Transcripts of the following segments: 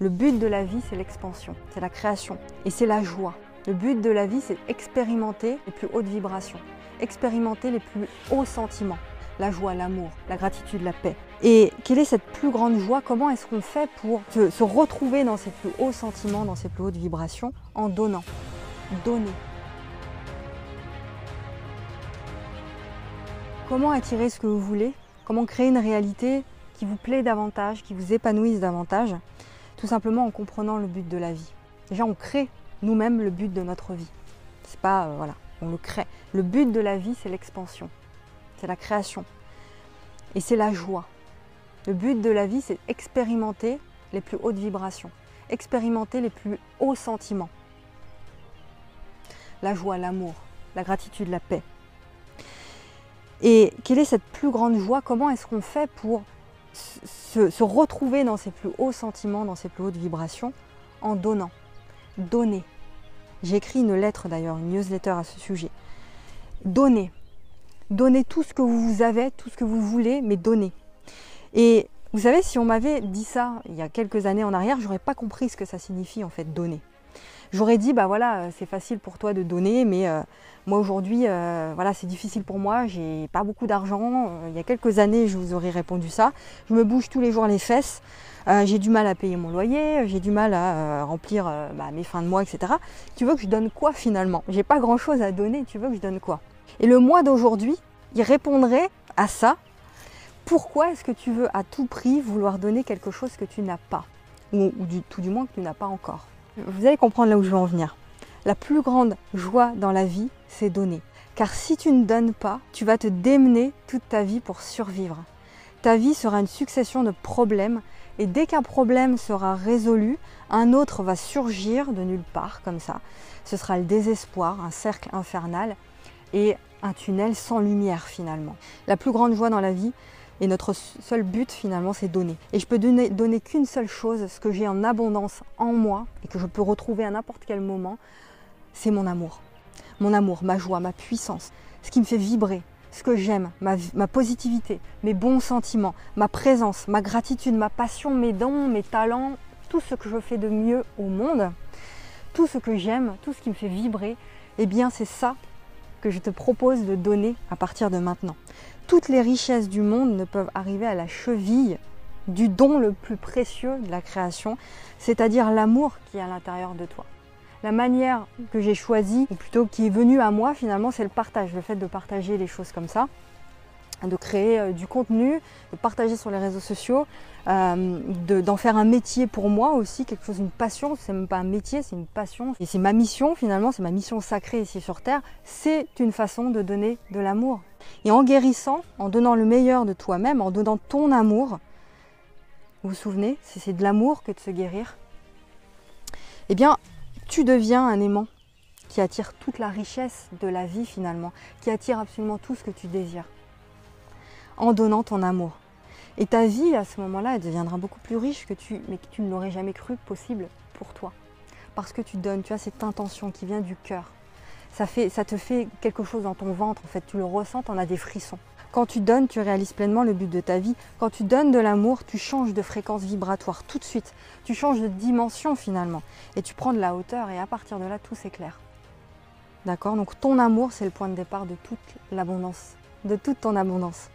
Le but de la vie, c'est l'expansion, c'est la création et c'est la joie. Le but de la vie, c'est expérimenter les plus hautes vibrations, expérimenter les plus hauts sentiments, la joie, l'amour, la gratitude, la paix. Et quelle est cette plus grande joie? Comment est-ce qu'on fait pour se, se, retrouver dans ces plus hauts sentiments, dans ces plus hautes vibrations? En donnant. Donner. Comment attirer ce que vous voulez? Comment créer une réalité qui vous plaît davantage, qui vous épanouisse davantage? Tout simplement en comprenant le but de la vie. Déjà, on crée nous-mêmes le but de notre vie. C'est pas, euh, voilà, on le crée. Le but de la vie, c'est l'expansion, c'est la création et c'est la joie. Le but de la vie, c'est expérimenter les plus hautes vibrations, expérimenter les plus hauts sentiments. La joie, l'amour, la gratitude, la paix. Et quelle est cette plus grande joie? Comment est-ce qu'on fait pour se, retrouver dans ces plus hauts sentiments, dans ces plus hautes vibrations En donnant. Donner. J'ai écrit une lettre d'ailleurs, une newsletter à ce sujet. Donnez. Donnez tout ce que vous avez, tout ce que vous voulez, mais donnez. Et vous savez, si on m'avait dit ça il y a quelques années en arrière, j'aurais pas compris ce que ça signifie en fait donner. J'aurais dit bah voilà, c'est facile pour toi de donner, mais euh, moi aujourd'hui, euh, voilà, c'est difficile pour moi, j'ai pas beaucoup d'argent. Euh, il y a quelques années, je vous aurais répondu ça. Je me bouge tous les jours les fesses. Euh, j'ai du mal à payer mon loyer, j'ai du mal à euh, remplir euh, bah, mes fins de mois, etc. Tu veux que je donne quoi finalement? J'ai pas grand chose à donner, tu veux que je donne quoi? Et le mois d'aujourd'hui, il répondrait à ça. Pourquoi est-ce que tu veux à tout prix vouloir donner quelque chose que tu n'as pas? Ou, tout du moins que tu n'as pas encore? Vous allez comprendre là où je veux en venir. La plus grande joie dans la vie, c'est donner. Car si tu ne donnes pas, tu vas te démener toute ta vie pour survivre. Ta vie sera une succession de problèmes et dès qu'un problème sera résolu, un autre va surgir de nulle part comme ça. Ce sera le désespoir, un cercle infernal et un tunnel sans lumière finalement. La plus grande joie dans la vie et notre seul but finalement c'est donner. Et je peux donner, qu'une seule chose, ce que j'ai en abondance en moi et que je peux retrouver à n'importe quel moment, c'est mon amour. Mon amour, ma joie, ma puissance, ce qui me fait vibrer, ce que j'aime, ma, ma, positivité, mes bons sentiments, ma présence, ma gratitude, ma passion, mes dons, mes talents, tout ce que je fais de mieux au monde, tout ce que j'aime, tout ce qui me fait vibrer, eh bien c'est ça que je te propose de donner à partir de maintenant. Toutes les richesses du monde ne peuvent arriver à la cheville du don le plus précieux de la création, c'est-à-dire l'amour qui est à l'intérieur de toi. La manière que j'ai choisie, ou plutôt qui est venue à moi finalement, c'est le partage, le fait de partager les choses comme ça, de créer euh, du contenu, de partager sur les réseaux sociaux, euh, d'en faire un métier pour moi aussi, quelque chose, une passion, c'est même pas un métier, c'est une passion, et c'est ma mission finalement, c'est ma mission sacrée ici sur Terre, c'est une façon de donner de l'amour. Et en guérissant, en donnant le meilleur de toi-même, en donnant ton amour, vous vous souvenez, c'est de l'amour que de se guérir, eh bien, tu deviens un aimant qui attire toute la richesse de la vie finalement, qui attire absolument tout ce que tu désires, en donnant ton amour. Et ta vie à ce moment-là, elle deviendra beaucoup plus riche que tu, mais que tu ne l'aurais jamais cru possible pour toi. Parce que tu donnes, tu as cette intention qui vient du cœur. Ça, fait, ça te fait quelque chose dans ton ventre, en fait, tu le ressens, tu en as des frissons. Quand tu donnes, tu réalises pleinement le but de ta vie. Quand tu donnes de l'amour, tu changes de fréquence vibratoire tout de suite. Tu changes de dimension finalement. Et tu prends de la hauteur et à partir de là, tout s'éclaire. D'accord? Donc ton amour, c'est le point de départ de toute l'abondance, de toute ton abondance.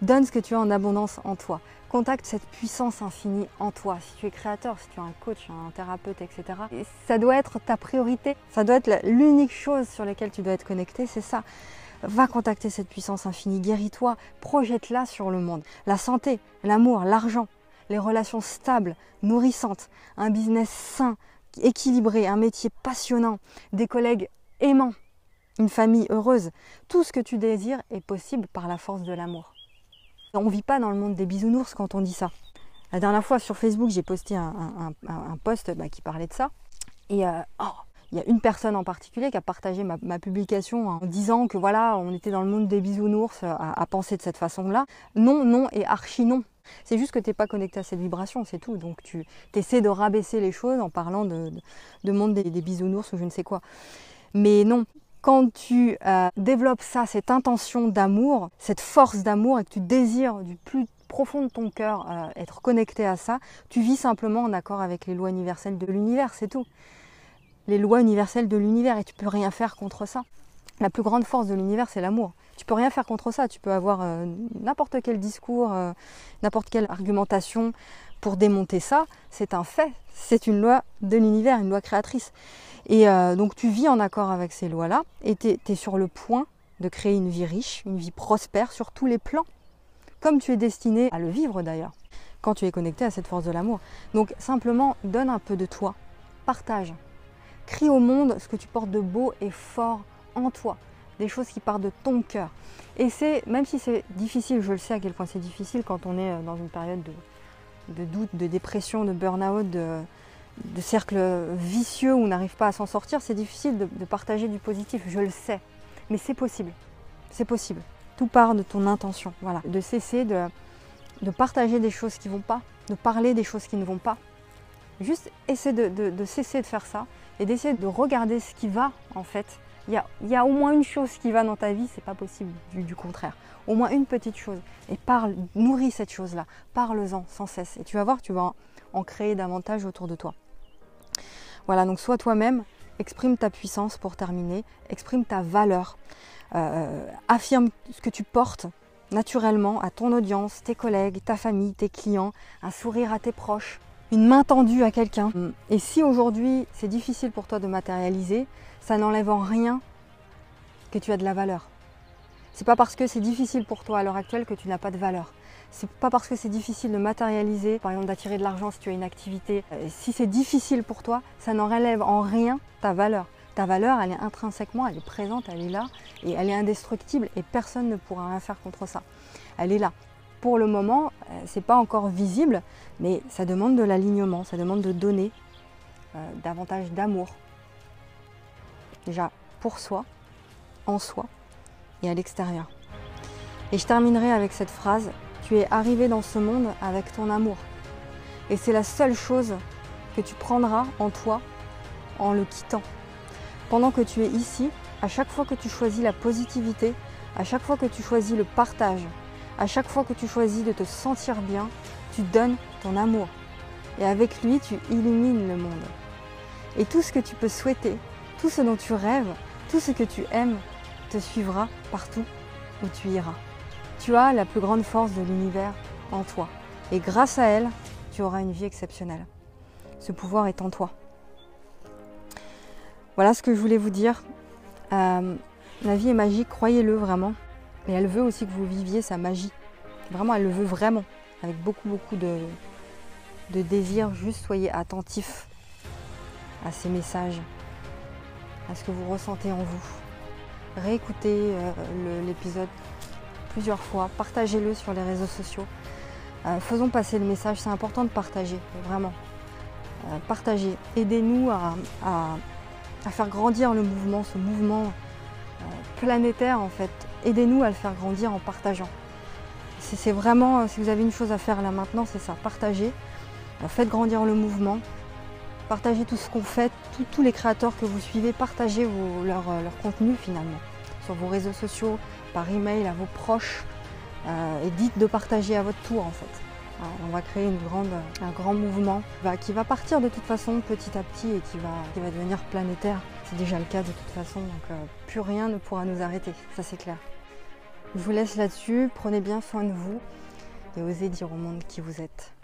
Donne ce que tu as en abondance en toi. Contacte cette puissance infinie en toi. Si tu es créateur, si tu es un coach, un thérapeute, etc. Et ça doit être ta priorité. Ça doit être l'unique chose sur laquelle tu dois être connecté, c'est ça. Va contacter cette puissance infinie, guéris-toi, projette-la sur le monde. La santé, l'amour, l'argent, les relations stables, nourrissantes, un business sain, équilibré, un métier passionnant, des collègues aimants, une famille heureuse. Tout ce que tu désires est possible par la force de l'amour. On ne vit pas dans le monde des bisounours quand on dit ça. La dernière fois sur Facebook, j'ai posté un, post bah, qui parlait de ça. Et euh, oh, il y a une personne en particulier qui a partagé ma, publication en disant que voilà, on était dans le monde des bisounours à, à penser de cette façon-là. Non, non et archi non. C'est juste que tu n'es pas connecté à cette vibration, c'est tout. Donc tu essaies de rabaisser les choses en parlant de, de, de monde des, bisounours ou je ne sais quoi. Mais non, quand tu euh, développes ça, cette intention d'amour, cette force d'amour et que tu désires du plus profond de ton cœur euh, être connecté à ça, tu vis simplement en accord avec les lois universelles de l'univers, c'est tout. Les lois universelles de l'univers et tu peux rien faire contre ça. La plus grande force de l'univers, c'est l'amour. Tu peux rien faire contre ça. Tu peux avoir euh, n'importe quel discours, euh, n'importe quelle argumentation pour démonter ça. C'est un fait. C'est une loi de l'univers, une loi créatrice. Et donc tu vis en accord avec ces lois-là et tu es sur le point de créer une vie riche, une vie prospère sur tous les plans comme tu es destiné à le vivre d'ailleurs, quand tu es connecté à cette force de l'amour. Donc simplement, donne un peu de toi, partage. Crie au monde ce que tu portes de beau et fort en toi, des choses qui partent de ton cœur. Et c'est, même si c'est difficile, je le sais à quel point c'est difficile quand on est euh, dans une période de, doute, de dépression, de burn-out, de, cercle vicieux où on n'arrive pas à s'en sortir, c'est difficile de partager du positif, je le sais. Mais c'est possible, c'est possible. Tout part de ton intention. Voilà. De cesser de, de partager des choses qui ne vont pas, de parler des choses qui ne vont pas. Juste essayer de, cesser de faire ça et d'essayer de regarder ce qui va en fait. Il y a, au moins une chose qui va dans ta vie, c'est pas possible du, contraire. Au moins une petite chose. Et parle, nourris cette chose-là. Parle-en sans cesse. Et tu vas voir, tu vas en créer davantage autour de toi. Voilà, donc sois toi-même, exprime ta puissance pour terminer, exprime ta valeur. Euh, affirme ce que tu portes naturellement à ton audience, tes collègues, ta famille, tes clients, un sourire à tes proches, une main tendue à quelqu'un. Et si aujourd'hui c'est difficile pour toi de matérialiser, ça n'enlève en rien que tu as de la valeur. C'est pas parce que c'est difficile pour toi à l'heure actuelle que tu n'as pas de valeur. C'est pas parce que c'est difficile de matérialiser, par exemple d'attirer de l'argent si tu as une activité. Euh, si c'est difficile pour toi, ça n'enlève en rien ta valeur. Ta valeur, elle est intrinsèquement, elle est présente, elle est là, et elle est indestructible, et personne ne pourra rien faire contre ça. Elle est là. Pour le moment, euh, c'est pas encore visible, mais ça demande de l'alignement, ça demande de donner euh, davantage d'amour. Déjà pour soi, en soi et à l'extérieur. Et je terminerai avec cette phrase tu es arrivé dans ce monde avec ton amour. Et c'est la seule chose que tu prendras en toi en le quittant. Pendant que tu es ici, à chaque fois que tu choisis la positivité, à chaque fois que tu choisis le partage, à chaque fois que tu choisis de te sentir bien, tu donnes ton amour. Et avec lui, tu illumines le monde. Et tout ce que tu peux souhaiter, tout ce dont tu rêves, tout ce que tu aimes, te suivra partout où tu iras. Tu as la plus grande force de l'univers en toi. Et grâce à elle, tu auras une vie exceptionnelle. Ce pouvoir est en toi. Voilà ce que je voulais vous dire. Euh, la vie est magique, croyez-le vraiment. Et elle veut aussi que vous viviez sa magie. Vraiment, elle le veut vraiment. Avec beaucoup, beaucoup de, de désir. Juste soyez attentifs à ces messages, à ce que vous ressentez en vous. Réécoutez euh, l'épisode plusieurs fois. Partagez-le sur les réseaux sociaux. Euh, faisons passer le message. C'est important de partager, vraiment. partagez. Aidez-nous à à faire grandir le mouvement, ce mouvement euh, planétaire en fait. Aidez-nous à le faire grandir en partageant. C'est vraiment, euh, si vous avez une chose à faire là maintenant, c'est ça, partager. Euh, faites grandir le mouvement, partagez tout ce qu'on fait, tous les créateurs que vous suivez, partagez leur, contenu finalement sur vos réseaux sociaux, par email à vos proches, et dites de partager à votre tour en fait. On va créer un grand mouvement qui va partir de toute façon petit à petit et qui va, devenir planétaire. C'est déjà le cas de toute façon, donc euh, plus rien ne pourra nous arrêter, ça c'est clair. Je vous laisse là-dessus, prenez bien soin de vous et osez dire au monde qui vous êtes.